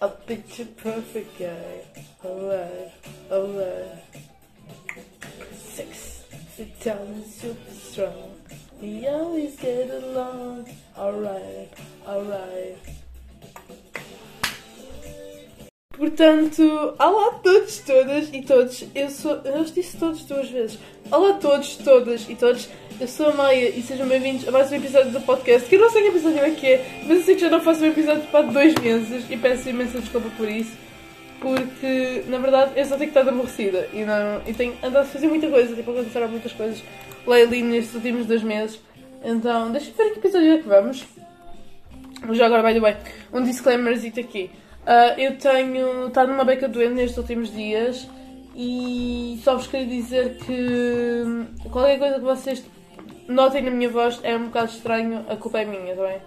A picture perfect guy. Alright, alright. Six, sit down, super strong. We always get along. Alright, alright. Portanto, olá a todos, todas e todos. Eu sou. Eu já disse todos duas vezes. Olá a todos, todas e todos. Eu sou a Maia e sejam bem-vindos a mais um episódio do podcast. Que eu não sei que episódio é que é, mas eu sei que já não faço um episódio para dois meses e peço imensa desculpa por isso. Porque, na verdade, eu só tenho que estar aborrecida e, não, e tenho andado a fazer muita coisa, tipo, aconteceram muitas coisas lá nestes últimos dois meses. Então, deixa-me ver que episódio é que vamos. Já agora, by the way, um disclaimerzito aqui. Uh, eu tenho estado numa beca doente nestes últimos dias e só vos queria dizer que qualquer coisa que vocês notem na minha voz é um bocado estranho, a culpa é minha, tá bem?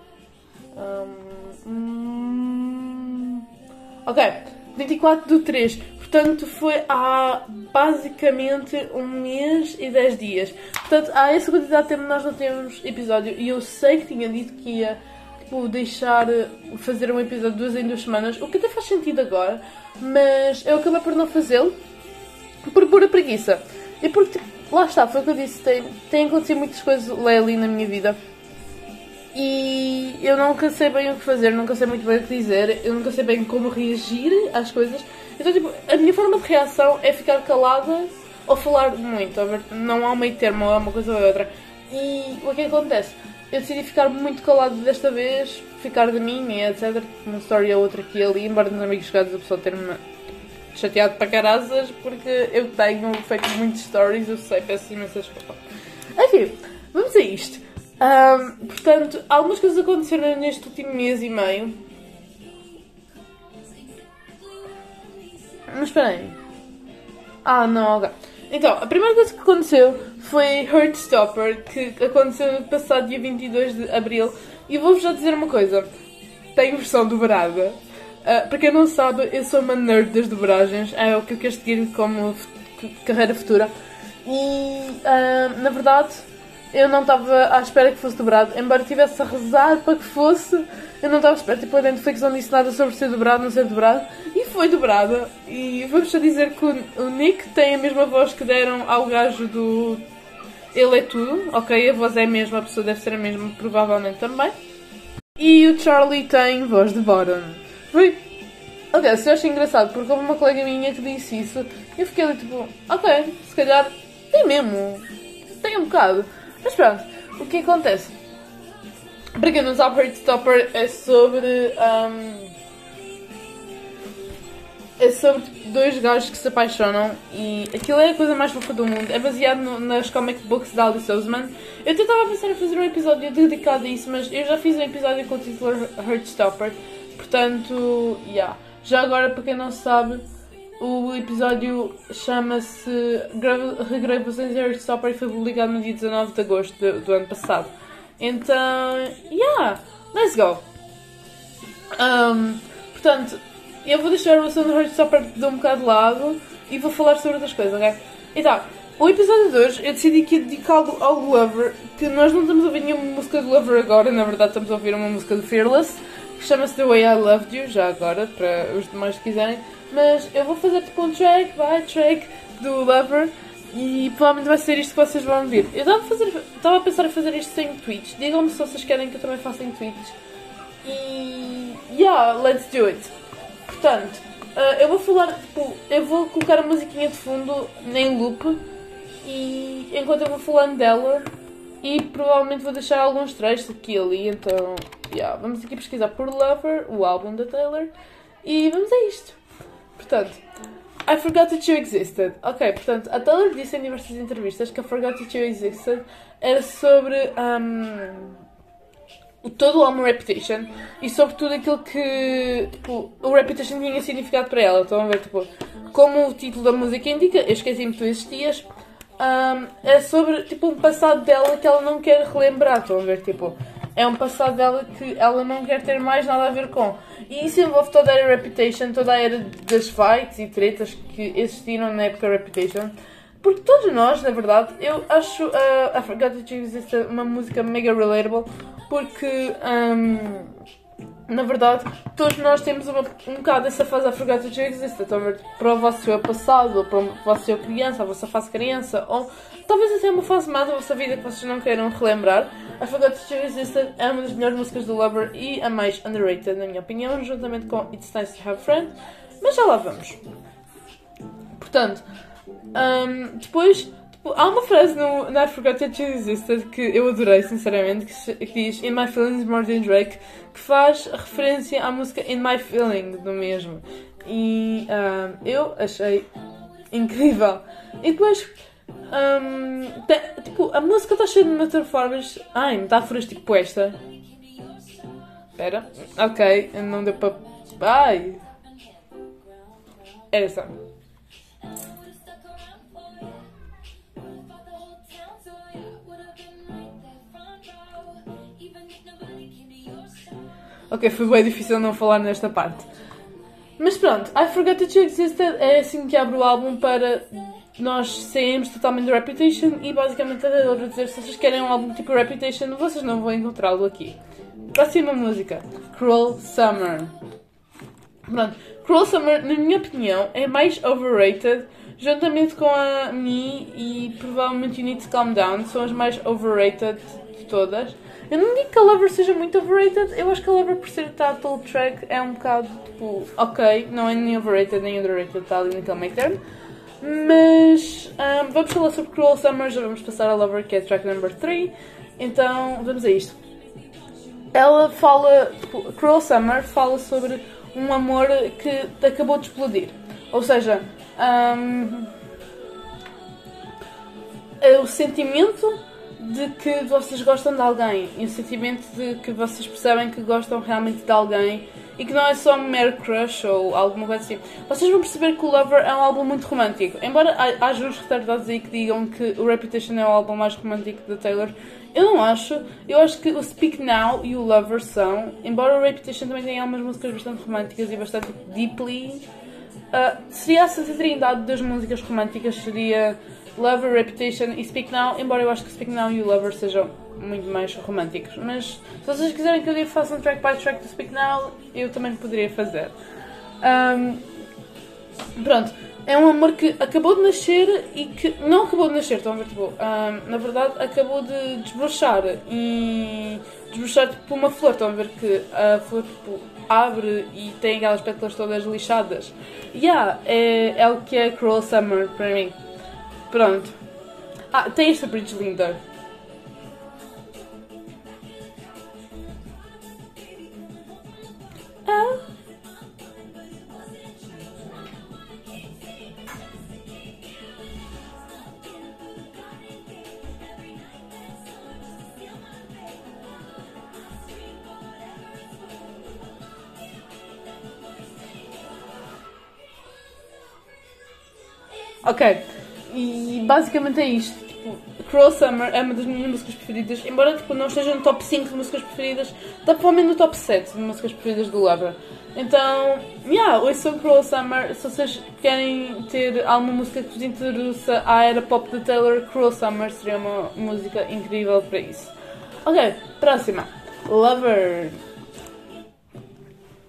Um, hum, ok, 24 do 3, portanto foi há basicamente um mês e 10 dias. Portanto, há essa quantidade de tempo nós não temos episódio e eu sei que tinha dito que ia tipo, deixar fazer um episódio duas em duas semanas, o que até faz sentido agora, mas eu acabei por não fazê-lo por pura preguiça. E porque, tipo, lá está, foi o que eu disse, tem, tem acontecido muitas coisas ali na minha vida. E eu nunca sei bem o que fazer, nunca sei muito bem o que dizer, eu nunca sei bem como reagir às coisas. Então, tipo, a minha forma de reação é ficar calada ou falar muito. Não há meio termo, é uma coisa ou outra. E o que acontece? Eu decidi ficar muito calado desta vez, ficar de mim e etc. Uma story ou outra aqui e ali, embora nos amigos chegados a pessoa ter-me chateado para carazas, porque eu tenho feito muitos stories, eu sei, peço imensa desculpa. Enfim, vamos a isto. Um, portanto, algumas coisas aconteceram neste último mês e meio. Mas espera aí. Ah, não, ok. Então, a primeira coisa que aconteceu foi Heartstopper, que aconteceu no passado dia 22 de abril. E vou-vos já dizer uma coisa: tem versão dobrada. Uh, para quem não sabe, eu sou uma nerd das dobragens, é o que eu quero seguir como carreira futura. E, uh, na verdade, eu não estava à espera que fosse dobrado, embora estivesse a rezar para que fosse. Eu não estava à espera, tipo, a Netflix não disse nada sobre ser dobrado, não ser dobrado, e foi dobrada. E vamos só dizer que o Nick tem a mesma voz que deram ao gajo do Ele é Tudo, ok? A voz é a mesma, a pessoa deve ser a mesma, provavelmente também. E o Charlie tem voz de Bottom. Foi. Aliás, eu achei engraçado porque houve uma colega minha que disse isso e eu fiquei ali tipo, ok, se calhar tem mesmo, tem um bocado. Mas pronto, o que acontece? Para quem não sabe, Heartstopper é sobre. Um, é sobre dois gajos que se apaixonam e aquilo é a coisa mais fofa do mundo. É baseado no, nas comic books da Alice Oseman. Eu tentava pensar em fazer um episódio dedicado a isso, mas eu já fiz um episódio com o título Heartstopper. Portanto, yeah. Já agora, para quem não sabe, o episódio chama-se Regravações Heartstopper e foi publicado no dia 19 de agosto do, do ano passado. Então, yeah, let's go. Um, portanto, eu vou deixar o assunto do Heartstopper de um bocado de lado e vou falar sobre outras coisas, ok? Então, o episódio de hoje eu decidi que ia dedicá-lo ao Lover, que nós não estamos a ouvir nenhuma música do Lover agora, na verdade estamos a ouvir uma música do Fearless, que chama-se The Way I Loved You, já agora, para os demais que quiserem. Mas eu vou fazer tipo um track by track do Lover e provavelmente vai ser isto que vocês vão ver. Eu estava a, fazer, estava a pensar em fazer isto sem tweets. Digam-me se vocês querem que eu também faça em tweets. E. Yeah, let's do it. Portanto, uh, eu vou falar, tipo, eu vou colocar a musiquinha de fundo em loop e enquanto eu vou falando dela e provavelmente vou deixar alguns trechos aqui e ali, então, yeah, vamos aqui pesquisar por Lover, o álbum da Taylor, e vamos a isto. Portanto, I forgot that you existed. Ok, portanto, a Taylor disse em diversas entrevistas que a Forgot that you existed era sobre um, todo o álbum Reputation e sobre tudo aquilo que tipo, o Reputation tinha significado para ela. Estão a ver, tipo, como o título da música indica, eu esqueci-me que tu existias. Um, é sobre tipo um passado dela que ela não quer relembrar. Estão a ver, tipo, é um passado dela que ela não quer ter mais nada a ver com. E isso envolve toda a era Reputation, toda a era das fights e tretas que existiram na época Reputation. Porque todos nós, na verdade, eu acho uh, I Forgot That You Exist uma música mega relatable porque um, na verdade, todos nós temos uma, um bocado essa fase a forgot that you a ver? Para o vosso eu passado, ou para o vosso eu criança, a vossa fase criança, ou talvez até uma fase má da vossa vida que vocês não queiram relembrar. I Forgot That You Existed é uma das melhores músicas do Lover e a mais underrated, na minha opinião, juntamente com It's Nice to Have Friends. Mas já lá vamos. Portanto, um, depois Tipo, há uma frase no, na I Forgot That You Existed que eu adorei, sinceramente, que, que diz In My Feelings More Than Drake, que faz referência à música In My Feeling, do mesmo. E um, eu achei incrível. E depois, um, tipo, a música está cheia de metáforas. Ai, metáforas tipo esta. Espera. Ok, não deu para. Ai! Essa. Ok, foi bem difícil não falar nesta parte. Mas pronto, I Forgot That You Existed é assim que abre o álbum para nós sairmos totalmente do Reputation e basicamente a Taylor dizer se vocês querem um álbum tipo Reputation, vocês não vão encontrá-lo aqui. Próxima música, Cruel Summer. Pronto, Cruel Summer, na minha opinião, é mais overrated, juntamente com a Me e provavelmente You Need to Calm Down, são as mais overrated de todas. Eu não digo que a Lover seja muito overrated, eu acho que a Lover, por ser title track, é um bocado tipo, ok, não é nem overrated nem underrated, está ali naquele meio termo. Mas um, vamos falar sobre Cruel Summer, já vamos passar a Lover, que é track number 3. Então vamos a isto. Ela fala, tipo, Cruel Summer fala sobre um amor que acabou de explodir. Ou seja, um, o sentimento de que vocês gostam de alguém e o sentimento de que vocês percebem que gostam realmente de alguém e que não é só um mere crush ou alguma coisa assim. Vocês vão perceber que o Lover é um álbum muito romântico. Embora haja uns retardados aí que digam que o Reputation é o álbum mais romântico da Taylor, eu não acho. Eu acho que o Speak Now e o Lover são, embora o Reputation também tenha algumas músicas bastante românticas e bastante deeply, uh, seria a Trindade das músicas românticas, seria Lover, Reputation e Speak Now, embora eu acho que Speak Now e o Lover sejam muito mais românticos. Mas se vocês quiserem que eu faça um track by track do Speak Now, eu também poderia fazer. Um, pronto, é um amor que acabou de nascer e que não acabou de nascer, estão a ver? Tipo, um, na verdade, acabou de desbrochar e desbrochar tipo uma flor. Estão a ver que a flor tipo, abre e tem aquelas pétalas todas lixadas. Yeah, é, é o que é Cruel Summer para mim. Pronto. Ah, tem esta bridge linda. Ah. Ok. E basicamente é isto. Tipo, Cruel Summer é uma das minhas músicas preferidas, embora tipo, não esteja no top 5 de músicas preferidas, está provavelmente no top 7 de músicas preferidas do Lover. Então, yeah, ouçam Cruel Summer. Se vocês querem ter alguma música que vos introduza à era pop de Taylor, Cruel Summer seria uma música incrível para isso. Ok, próxima. Lover.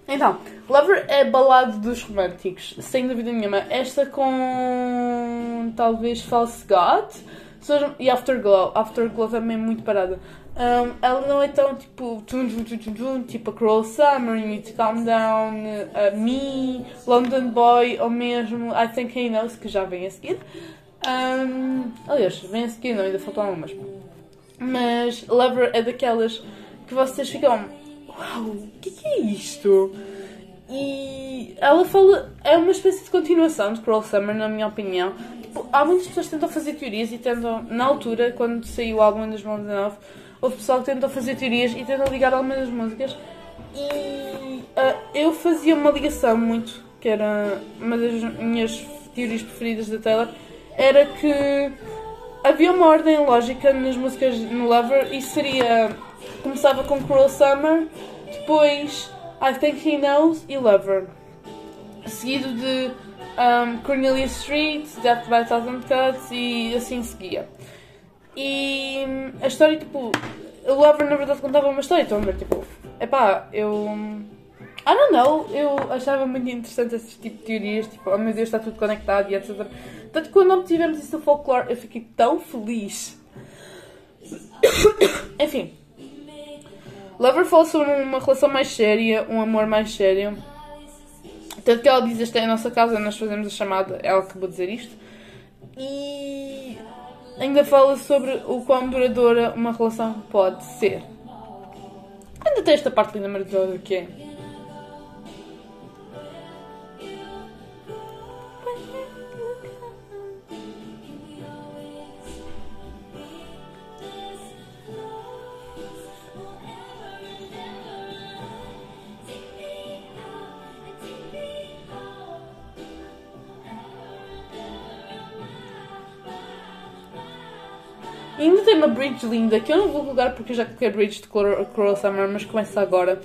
Então, Lover é balado dos românticos, sem dúvida nenhuma. Esta com talvez False God e Afterglow. Afterglow também é muito parada. Um, ela não é tão tipo tum, tum, tum, tum, tum, tipo a Cruel Summer, You Need to Calm Down, uh, Me, London Boy ou mesmo I Think He Knows, que já vem a seguir. Um, aliás, vem a seguir, não, ainda faltam algumas. Mas Lover é daquelas que vocês ficam Uau, o que, que é isto? E ela fala. É uma espécie de continuação de Cruel Summer, na minha opinião. Tipo, há muitas pessoas que tentam fazer teorias e tentam. Na altura, quando saiu o álbum em 2019, houve pessoal que tentou fazer teorias e tentam ligar algumas das músicas. E uh, eu fazia uma ligação muito, que era uma das minhas teorias preferidas da Taylor, era que havia uma ordem lógica nas músicas no Lover e seria. Começava com Cruel Summer, depois I Think He Knows e Lover. Seguido de um, Cornelia Street, Death by Thousand Cuts e assim seguia. E hum, a história, tipo, o Lover na verdade contava uma história, então, tipo, epá, eu. I don't know, eu achava muito interessante esse tipo de teorias, tipo, oh meu Deus, está tudo conectado e etc. Tanto que quando obtivemos isso no folclore, eu fiquei tão feliz. Enfim. Lover fala sobre uma relação mais séria, um amor mais sério. Tanto que ela diz: Esta é a nossa casa, nós fazemos a chamada. Ela acabou de dizer isto. E ainda fala sobre o quão duradoura uma relação pode ser. Ainda tem esta parte linda maravilhosa que é. Bridge linda que eu não vou colocar porque eu já coloquei a bridge de Coral Summer, mas começa agora.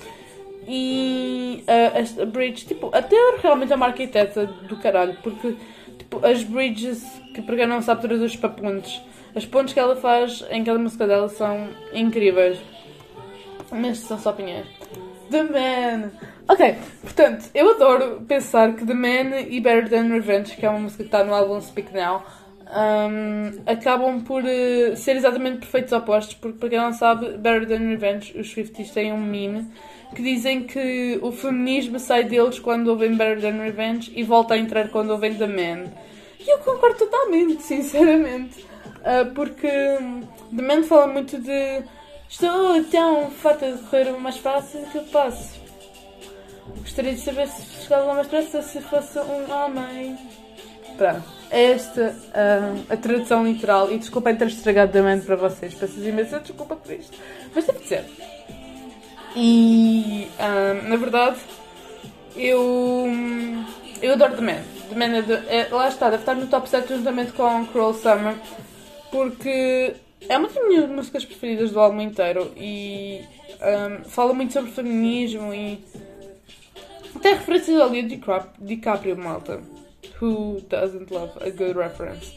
E uh, esta bridge, tipo, até realmente é uma arquiteta do caralho, porque tipo, as bridges, que para quem não sabe, traduz para pontes, as pontes que ela faz em cada música dela são incríveis. Mas são só opiniões. The Man! Ok, portanto, eu adoro pensar que The Man e Better Than Revenge, que é uma música que está no álbum Speak Now, um, acabam por uh, ser exatamente perfeitos opostos, porque para quem não sabe, Better Than Revenge, os 50 têm um meme que dizem que o feminismo sai deles quando ouvem Better Than Revenge e volta a entrar quando ouvem The Man. E eu concordo totalmente, sinceramente, uh, porque The Man fala muito de estou tão farta de correr o mais fácil que eu passo. Gostaria de saber se chegava mais depressa se fosse um homem. Pronto esta uh, a tradução literal. E desculpem ter estragado também para vocês. Peço imensa desculpa por isto. Mas teve de ser. E uh, na verdade, eu, eu adoro The Man. The Man é, de, é, lá está, deve estar no top 7 juntamente com Cruel Summer. Porque é uma das minhas músicas preferidas do álbum inteiro. E um, fala muito sobre feminismo e. Até referências ao Leonardo DiCaprio, malta. Who doesn't love a good reference?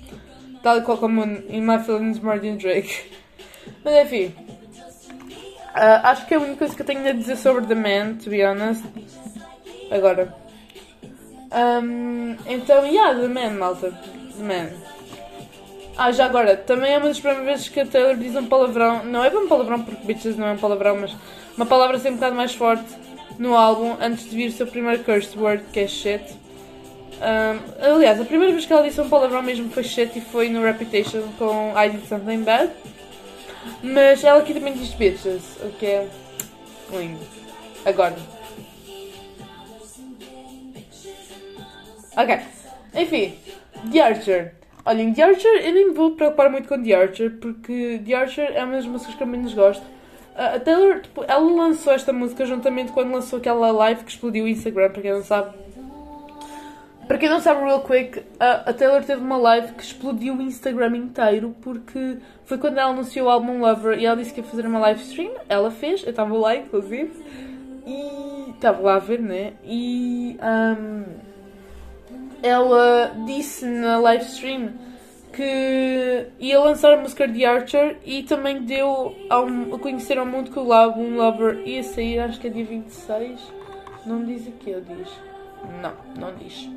Tal qual como in My Feelings Martin Drake. Mas enfim. Uh, acho que é a única coisa que eu tenho a dizer sobre The Man, to be honest. Agora. Um, então, yeah, The Man, malta. The Man. Ah, já agora, também é uma das primeiras vezes que a Taylor diz um palavrão. Não é bem um palavrão, porque bitches não é um palavrão, mas uma palavra assim um bocado mais forte no álbum antes de vir o seu primeiro curse word, que é shit. Um, aliás, a primeira vez que ela disse um palavrão mesmo foi shit e foi no Reputation com I Did Something Bad. Mas ela aqui também diz bitches, o que é lindo. Agora. Ok. Enfim, The Archer. Olhem, The Archer, eu nem me vou preocupar muito com The Archer, porque The Archer é uma das músicas que eu menos gosto. Uh, a Taylor, tipo, ela lançou esta música juntamente quando lançou aquela live que explodiu o Instagram, para quem não sabe para quem não sabe, real quick, a, a, Taylor teve uma live que explodiu o Instagram inteiro porque foi quando ela anunciou o álbum Lover e ela disse que ia fazer uma live stream. Ela fez, eu estava lá inclusive. E estava lá a ver, né? E um, ela disse na live stream que ia lançar a música de Archer e também deu ao, a conhecer ao mundo que o álbum Lover ia sair, acho que é dia 26. Não diz aqui, ele diz. Não, não diz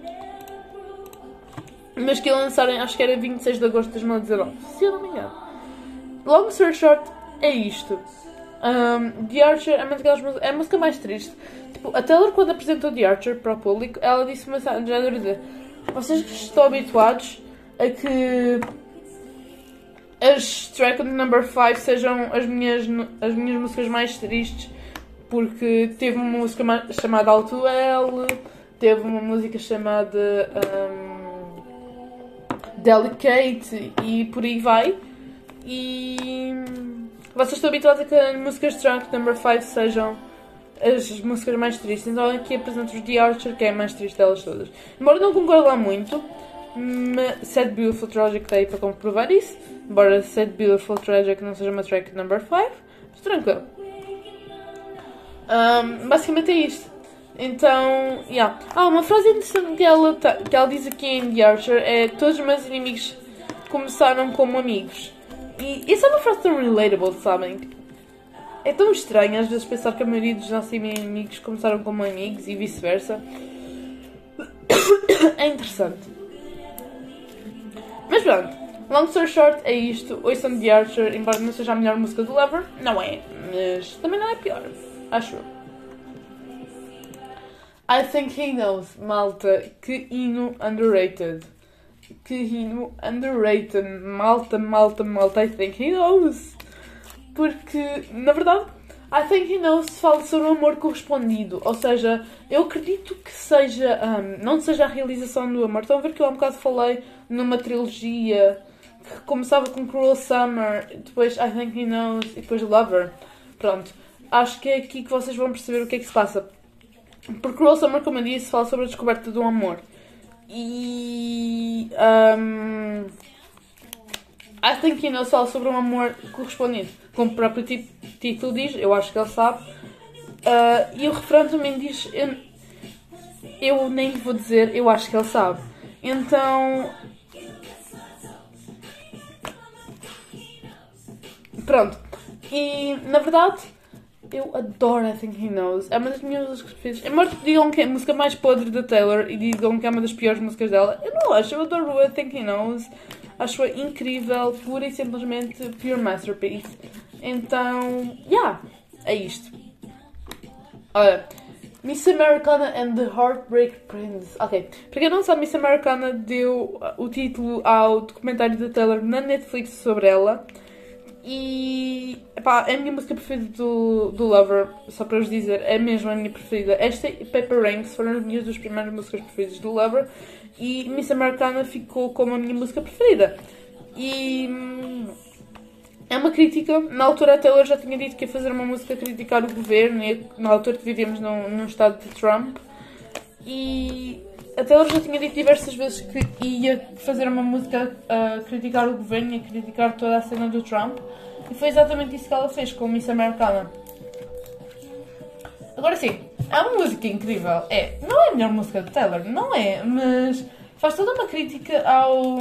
mas que ia lançarem, acho que era 26 de agosto de 2019, se eu não me engano. Long story short, é isto. Um, The Archer é é a música mais triste. Tipo, a Taylor, quando apresentou The Archer para o público, ela disse uma género de vocês estão habituados a que as track number 5 sejam as minhas, as minhas músicas mais tristes porque teve uma música chamada Alto L, teve uma música chamada um, Delicate e por aí vai. E vocês estão habituados a que as músicas Drunk Number 5 sejam as músicas mais tristes. Então aqui apresento-vos The Archer, que é a mais triste delas todas. Embora não concordo lá muito, Sad Beautiful Tragic está aí para comprovar isso. Embora Sad Beautiful Tragic não seja uma track number 5, mas tranquilo. Um, basicamente é isto. Então, yeah. Ah, uma frase interessante que ela, que ela diz aqui em The Archer é Todos os meus inimigos começaram como amigos. E isso é uma frase tão relatable, sabem? é tão estranho às vezes pensar que a maioria dos nossos amigos começaram como amigos e vice-versa. É interessante. Mas pronto, long story short é isto. Oiçam The Archer, embora não seja a melhor música do Lover, não é, mas também não é pior, acho eu. I think he knows, malta, que hino underrated. Que hino underrated, malta, malta, malta, I think he knows. Porque, na verdade, I think he knows fala sobre o amor correspondido. Ou seja, eu acredito que seja, um, não seja a realização do amor. Estão a ver que eu há um bocado falei numa trilogia que começava com Cruel Summer, depois I think he knows e depois Lover. Pronto. Acho que é aqui que vocês vão perceber o que é que se passa. Porque Cruel Summer, como eu disse, fala sobre a descoberta do amor. E. Um, I think he knows fala sobre um amor correspondido. Como o próprio título diz, eu acho que ele sabe. Uh, e o refrão também diz. Eu, eu nem vou dizer, eu acho que ele sabe. Então. Pronto. E na verdade eu adoro I Think He Knows. É uma das minhas músicas preferidas. Embora digam que é a música mais podre da Taylor e digam que é uma das piores músicas dela, eu não acho. Eu adoro I Think He Knows. Acho-a incrível, pura e simplesmente pure masterpiece. Então, yeah, é isto. Olha, Miss Americana and the Heartbreak Prince. Ok, para quem não sabe, Miss Americana deu o título ao documentário da Taylor na Netflix sobre ela. E pá, é a minha música preferida do, do Lover, só para vos dizer, é mesmo a minha preferida. Esta e Paper Rings foram as minhas duas primeiras músicas preferidas do Lover e Miss Americana ficou como a minha música preferida. E hum, é uma crítica. Na altura, a Taylor já tinha dito que ia fazer uma música a criticar o governo, e na altura que vivíamos num, num estado de Trump. E a Taylor já tinha dito diversas vezes que ia fazer uma música a criticar o governo e a criticar toda a cena do Trump. E foi exatamente isso que ela fez com Miss Americana. Agora sim, é uma música incrível. É, não é a melhor música de Taylor, não é, mas faz toda uma crítica ao.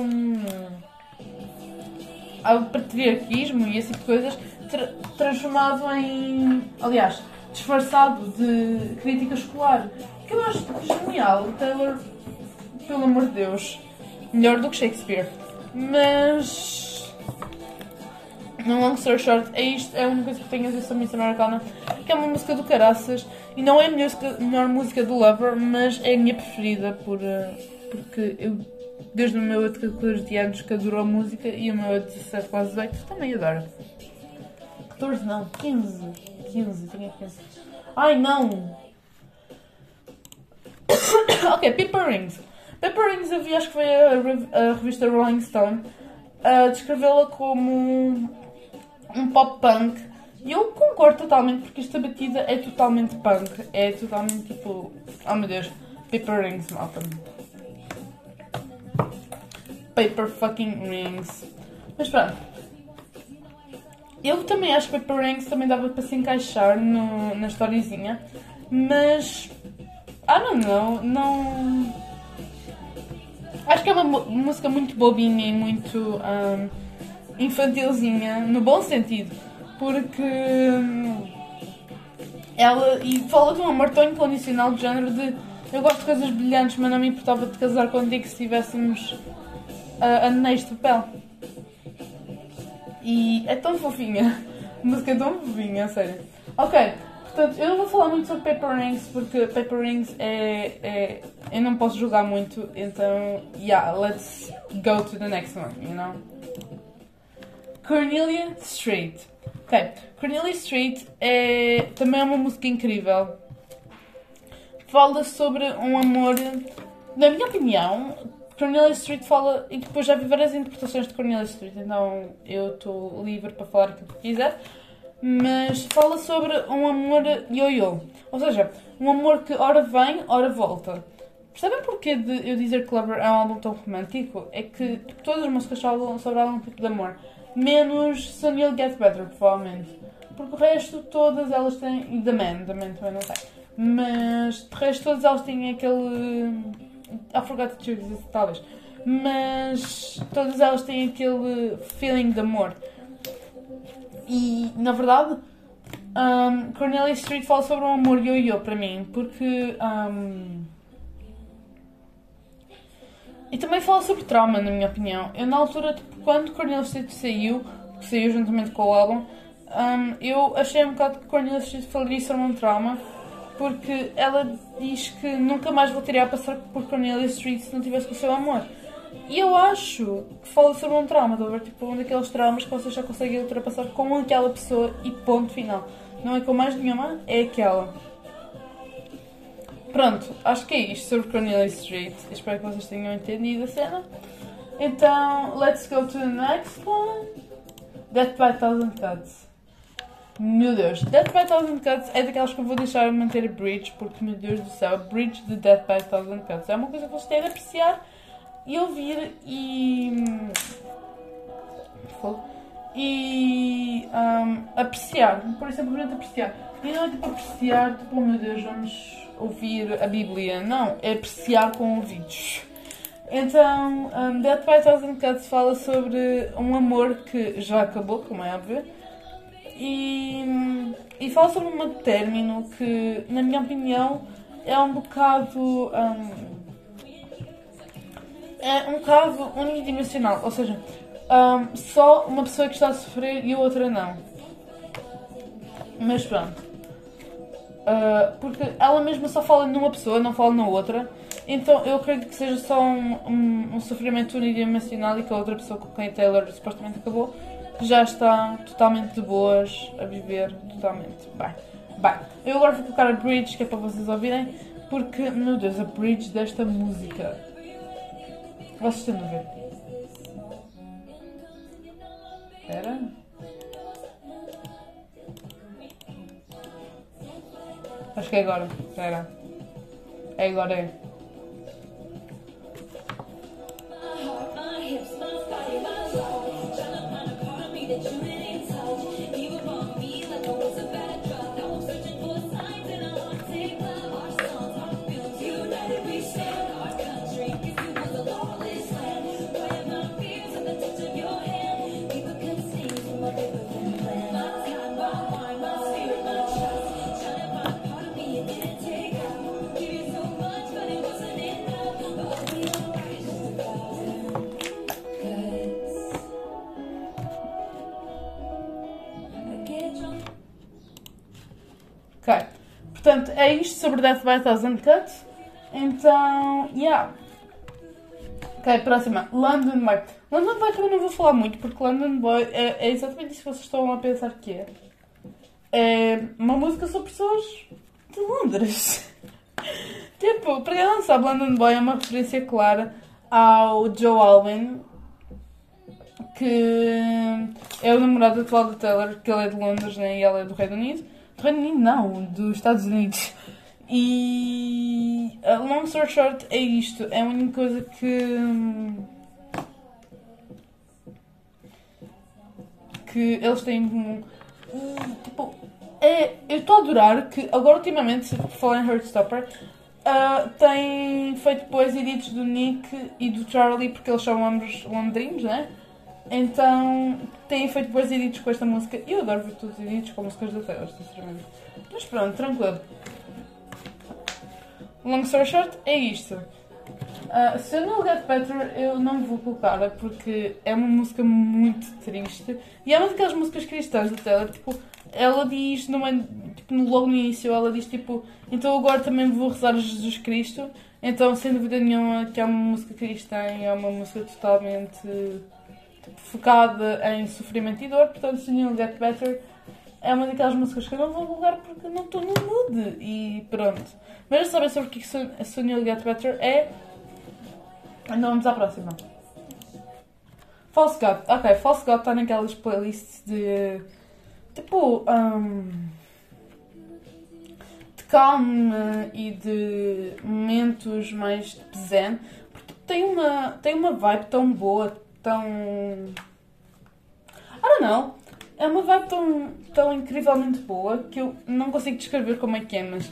ao patriarquismo e de coisas, tra transformado em. aliás, disfarçado de crítica escolar eu acho genial. O Taylor, pelo amor de Deus, melhor do que Shakespeare. Mas. No long story short, é isto, é uma coisa que tenho a dizer sobre Miss Americana, que é uma música do caraças e não é a melhor, melhor música do Lover, mas é a minha preferida por, eh, porque eu, desde o meu de 14 anos que adoro a música e o meu de 17, quase 18 também adoro. 14 não, 15. 15, tinha 15. Ai não! ok, Paper Rings. Paper Rings eu vi, acho que foi a, a revista Rolling Stone, a descrevê-la como um pop punk. E eu concordo totalmente porque esta batida é totalmente punk. É totalmente tipo. Oh meu Deus, Paper Rings, malta. Paper fucking Rings. Mas pronto. Eu também acho que Paper Rings também dava para se encaixar no, na historiezinha. Mas I don't know, não. Acho que é uma música muito bobinha e muito um, infantilzinha, no bom sentido, porque hum, ela e fala de um amor tão incondicional do género de eu gosto de coisas brilhantes, mas não me importava de casar contigo se tivéssemos uh, anéis de papel. E é tão fofinha, a música é tão fofinha, sério. Ok, Portanto, eu não vou falar muito sobre Paper Rings porque Paper Rings é, é. Eu não posso jogar muito, então. Yeah, let's go to the next one, you know? Cornelia Street. Ok, Cornelia Street é também é uma música incrível. Fala sobre um amor. Na minha opinião, Cornelia Street fala. E depois já vi várias interpretações de Cornelia Street, então eu estou livre para falar o que quiser mas fala sobre um amor ioiô. Ou seja, um amor que ora vem, ora volta. Percebem porquê de eu dizer que Lover é um álbum tão romântico? É que todas as músicas falam sobre algum tipo de amor. Menos Soon You'll Get Better, provavelmente. Porque o resto, todas elas têm. E The Man, The Man também não tem. Mas de resto, todas elas têm aquele. I forgot to choose talvez. Mas todas elas têm aquele feeling de amor. E, na verdade, Um, Cornelia Street fala sobre um amor yo-yo para mim, porque. Um, e também fala sobre trauma, na minha opinião. Eu, na altura, tipo, quando Cornelia Street saiu, que saiu juntamente com o álbum, um, eu achei um bocado que Cornelia Street falaria sobre um trauma, porque ela diz que nunca mais voltaria a passar por Cornelia Street se não tivesse com o seu amor. E eu acho que fala sobre um trauma, a ver? Tipo, um daqueles traumas que vocês já conseguem ultrapassar com aquela pessoa e ponto final. Não é com mais nenhuma, é aquela. Pronto, acho que é isto sobre Cornelia Street. Espero que vocês tenham entendido a cena. Então, let's go to the next one. Death by Thousand Cuts. Meu Deus, Death by Thousand Cuts é daquelas que eu vou deixar manter a bridge, porque, meu Deus do céu, bridge de Death by Thousand Cuts é uma coisa que vocês têm de apreciar e ouvir e. E. Um, apreciar, por isso é importante apreciar. E não é tipo apreciar, tipo, oh meu Deus, vamos ouvir a Bíblia. Não, é apreciar com ouvidos. Então, um, Death by Thousand Cuts fala sobre um amor que já acabou, como é óbvio, e, e fala sobre um término que, na minha opinião, é um bocado. Um, é um caso unidimensional, ou seja, um, só uma pessoa que está a sofrer e a outra não. Mas pronto. Uh, porque ela mesma só fala numa pessoa, não fala na outra. Então eu acredito que seja só um, um, um sofrimento unidimensional e que a outra pessoa com quem Taylor supostamente acabou já está totalmente de boas a viver totalmente bem. Bem, eu agora vou colocar a bridge que é para vocês ouvirem, porque, meu Deus, a bridge desta música. Vocês estão a ver? Espera. Acho que é agora. Espera. É agora, é. É isto sobre Death by Thousand Cuts. Então, yeah. Ok, próxima. London Boy. London Boy também não vou falar muito, porque London Boy é, é exatamente isso que vocês estão a pensar que é. É uma música sobre pessoas de Londres. tipo, para quem não sabe, London Boy é uma referência clara ao Joe Alwyn, que é o namorado atual da Taylor, que ele é de Londres né, e ela é do Reino Unido. Reino Unido não, dos Estados Unidos. E a long story short é isto. É a única coisa que. que eles têm em comum. Tipo, é, eu estou a adorar que agora ultimamente, falar em Heartstopper, uh, tem feito depois edits do Nick e do Charlie, porque eles são ambos londrinos, né? Então têm feito boas edits com esta música. Eu adoro ver todos os edits com músicas da Taylor, sinceramente. Mas pronto, tranquilo. Long story short, é isto. Uh, se eu não Get Better, eu não vou colocar, porque é uma música muito triste. E é uma daquelas músicas cristãs da Taylor, tipo, ela diz, numa, tipo, logo no início, ela diz tipo, então agora também vou rezar a Jesus Cristo. Então, sem dúvida nenhuma, que é uma música cristã e é uma música totalmente focada em sofrimento e dor. Portanto, não Get Better é uma daquelas músicas que eu não vou colocar porque não estou no mood. E pronto. Mas já sabem sobre o que Sunil Get Better é. Então vamos à próxima. False God. Ok, False God está naquelas playlists de. Tipo. Um, de calma e de momentos mais tipo zen. Porque tem uma, tem uma vibe tão boa, tão. I don't know. É uma vibe tão, tão incrivelmente boa que eu não consigo descrever como é que é, mas.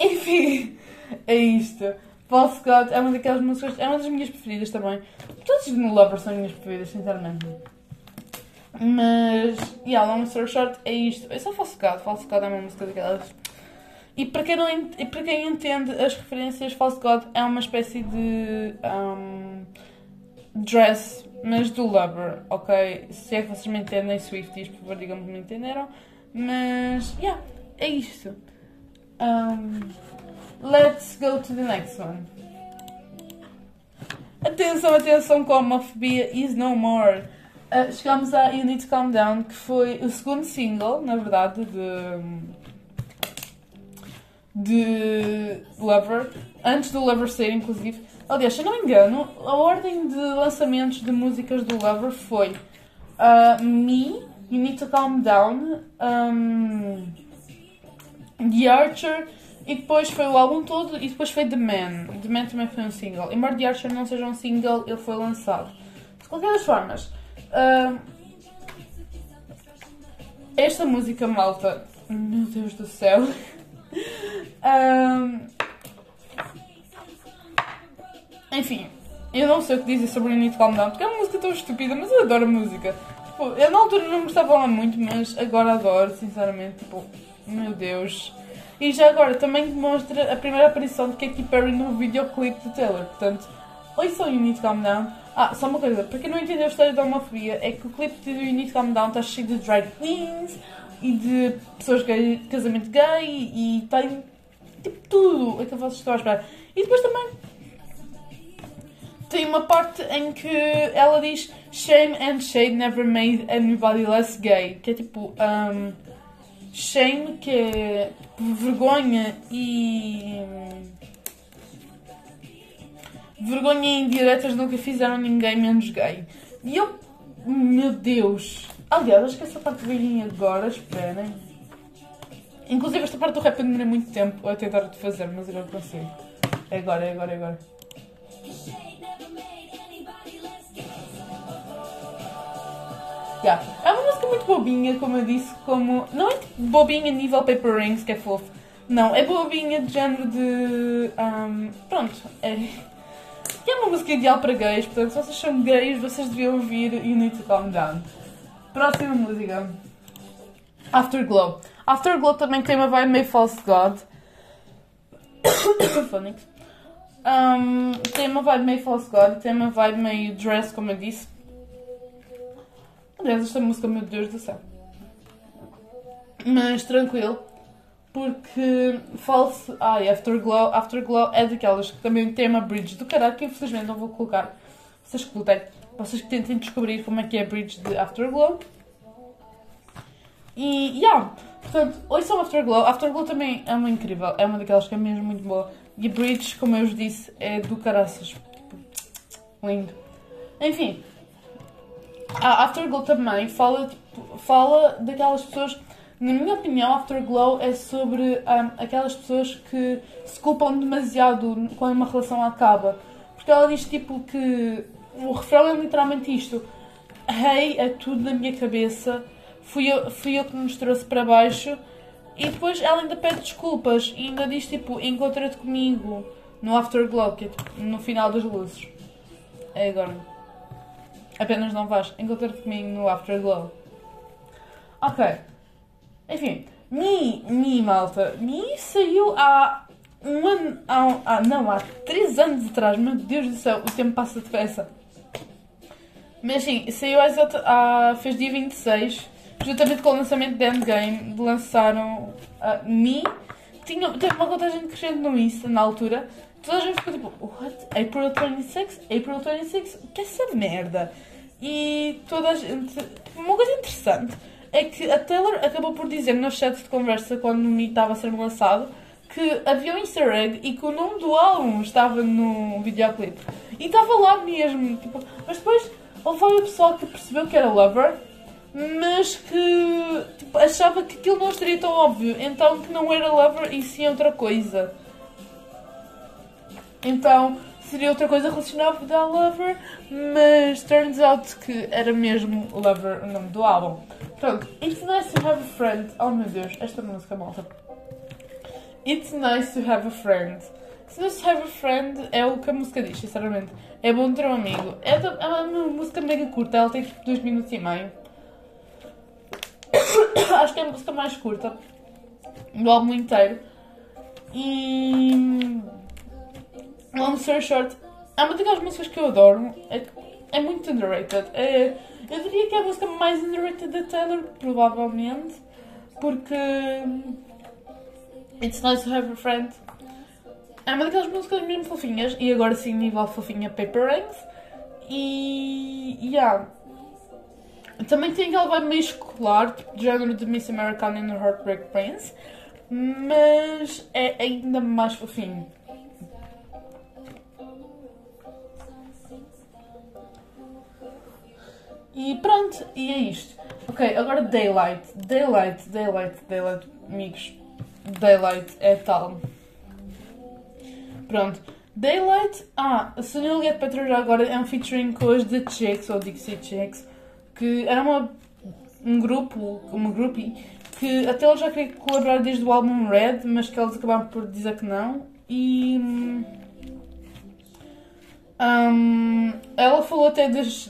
Enfim, é isto. False God é uma daquelas músicas, é uma das minhas preferidas também. Todas as No Lover são as minhas preferidas, sinceramente. Mas, yeah, long story short, é isto. É só falsificado. Falsificado é uma música daquelas. E para quem, não, e para quem entende as referências, False God é uma espécie de um, dress, mas do Lover, ok? Se é que vocês me entendem, Swifties, por favor, digam-me que me entenderam. Mas, yeah, é isto. Um, let's go to the next one. Atenção, atenção, com a homofobia is no more. Uh, chegamos a You Need to Calm Down, que foi o segundo single, na verdade, de de Lover, antes do Lover sair, inclusive. Aliás, se não me engano, a ordem de lançamentos de músicas do Lover foi uh, Me, You Need to Calm Down, um, The Archer, e depois foi o álbum todo, e depois foi The Man. The Man também foi um single. Embora The Archer não seja um single, ele foi lançado. De qualquer das formas, uh, esta música malta, meu Deus do céu. Um, enfim, eu não sei o que dizer sobre o Need Calm Down, porque é uma música tão estúpida, mas eu adoro a música. Tipo, eu na altura não gostava lá muito, mas agora adoro, sinceramente. Tipo, meu Deus. E já agora também demonstra a primeira aparição de Katy Perry no videoclipe de Taylor. Portanto, oi só You Need Calm Down. Ah, só uma coisa, para quem não entendeu a história da homofobia, é que o clipe de You Need Calm Down está cheio de drag queens e de pessoas gay, casamento gay e tem tipo tudo aquilo que vocês estão a esperar. E depois também tem uma parte em que ela diz Shame and shade never made anybody less gay. Que é tipo um, shame, que é vergonha e. Vergonha e indiretas nunca fizeram ninguém menos gay. E eu. Meu Deus! Aliás, acho que essa parte vem agora, esperem. Inclusive esta parte do rap eu demorei muito tempo a tentar fazer, mas agora consigo. É agora, é agora, é agora. Yeah. É uma música muito bobinha, como eu disse, como. Não é bobinha nível Paper Rings, que é fofo. Não, é bobinha de género de. Um, pronto, é. é uma música ideal para gays, portanto, se vocês são gays, vocês deviam ouvir You Need to Calm Down. Próxima música. Afterglow. Afterglow também tem uma vibe meio False God. um, tem uma vibe meio False God, tem uma vibe meio Dress, como eu disse. Aliás, esta música, meu Deus do céu. Mas tranquilo, porque False. Ai, Afterglow. Afterglow é daquelas que também tem uma bridge do caralho que infelizmente não vou colocar. Vocês que vocês que tentem descobrir como é que é a bridge de Afterglow. E, yeah, portanto, ouçam Afterglow. Afterglow também é uma incrível, é uma daquelas que é mesmo muito boa. E bridge, como eu vos disse, é do caraças. Tipo, lindo. Enfim, a Afterglow também fala, tipo, fala daquelas pessoas. Na minha opinião, Afterglow é sobre um, aquelas pessoas que se culpam demasiado quando uma relação acaba. Porque ela diz tipo que o refrão é literalmente isto. Hey, é tudo na minha cabeça. Fui eu, fui eu que nos trouxe para baixo. E depois ela ainda pede desculpas e ainda diz tipo, encontra-te comigo no Afterglow, que é tipo, no final das luzes. É agora. Apenas não vais. Encontra-te comigo no Afterglow. Ok. Enfim. Mi, Mi, malta. Mi saiu há um ano. Há, há, não, há três anos atrás. Meu Deus do céu, o tempo passa depressa. Mas sim, saiu há, fez dia 26, juntamente com o lançamento de Endgame, lançaram a Me. Tinha, teve uma contagem crescente no Insta na altura. Toda a gente ficou tipo, what? April 26? April 26? O que é essa merda? E toda a gente. Uma coisa interessante é que a Taylor acabou por dizer no chat de conversa quando o Me estava a ser lançado que havia um easter egg e que o nome do álbum estava no videoclipe. E estava lá mesmo. Tipo, mas depois Houve o pessoal que percebeu que era lover, mas que tipo, achava que aquilo não estaria tão óbvio, então que não era lover e sim outra coisa. Então seria outra coisa relacionada a lover, mas turns out que era mesmo lover o nome do álbum. Pronto, It's Nice to Have a Friend. Oh meu Deus, esta música malta. It's Nice to Have a Friend. It's Nice to Have a Friend é o que a música diz, sinceramente. É bom ter um amigo. É, é uma música mega curta, ela tem tipo 2 minutos e meio. acho que é a música mais curta do álbum inteiro. E. Long story short, é uma daquelas músicas que eu adoro. É, é muito underrated. É, eu diria que é a música mais underrated da Taylor, provavelmente. Porque. It's nice to have a friend. É uma daquelas músicas mesmo fofinhas. E agora sim, nível fofinha Paper Rings. E. Yeah. Também tem aquela vibe meio escolar, tipo, de género de Miss Americana e no Heartbreak Prince. Mas é ainda mais fofinho. E pronto, e é isto. Ok, agora Daylight. Daylight, Daylight, Daylight, amigos. Daylight é tal. Pronto. Daylight, ah, a Sunil Get Better agora é um featuring com as The Chicks, ou Dixie Chicks, que era uma, um grupo, uma groupie, que até ela já queria colaborar desde o álbum Red, mas que elas acabaram por dizer que não. E. Um, ela falou até das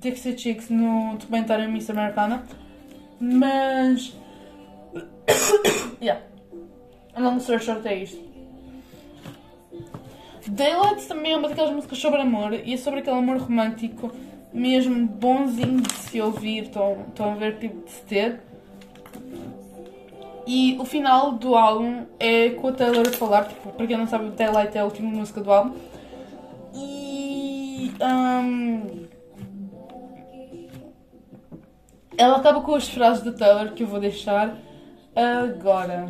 Dixie Chicks no documentário Miss Americana, mas. yeah. Long story short é isto. Daylight também é uma daquelas músicas sobre amor e é sobre aquele amor romântico, mesmo bonzinho de se ouvir, estão, estão a ver tipo de se ter. E o final do álbum é com a Taylor a falar, tipo, para quem não sabe, Daylight é a última música do álbum. E. Um, ela acaba com as frases da Taylor que eu vou deixar agora.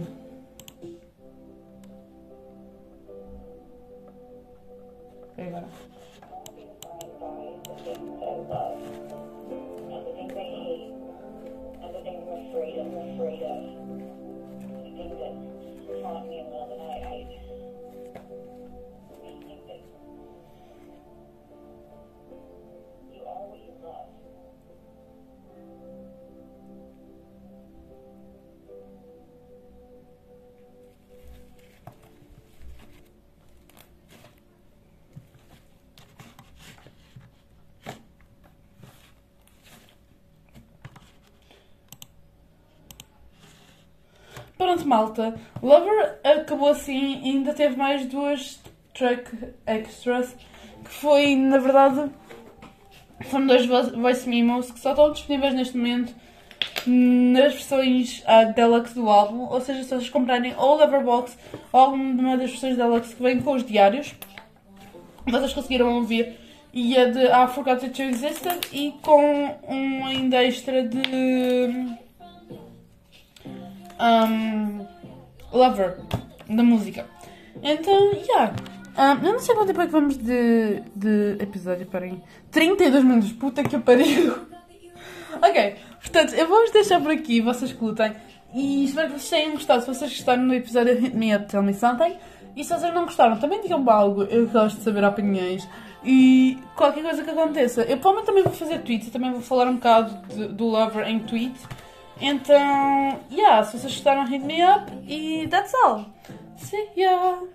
Agora. Malta. Lover acabou assim e ainda teve mais duas track extras que foi, na verdade, foram dois voice memos que só estão disponíveis neste momento nas versões uh, deluxe do álbum, ou seja, se vocês comprarem ou Loverbox ou alguma das versões deluxe que vem com os diários, vocês conseguiram ouvir e a de I Forgot That You Existed e com um ainda extra de um, Lover, da música. Então, yeah. Um, eu não sei quanto tempo é que vamos de, de episódio, parem. 32 minutos, puta que pariu. ok, portanto, eu vou-vos deixar por aqui, vocês que lutem. E espero que vocês tenham gostado. Se vocês gostaram do episódio, hit me up, tell me something. E se vocês não gostaram, também digam-me algo. Eu gosto de saber opiniões. E qualquer coisa que aconteça. Eu provavelmente também vou fazer tweets. Eu também vou falar um bocado de, do Lover em tweet. Então, yeah, se vocês gostaram, hit me up e that's all. See ya!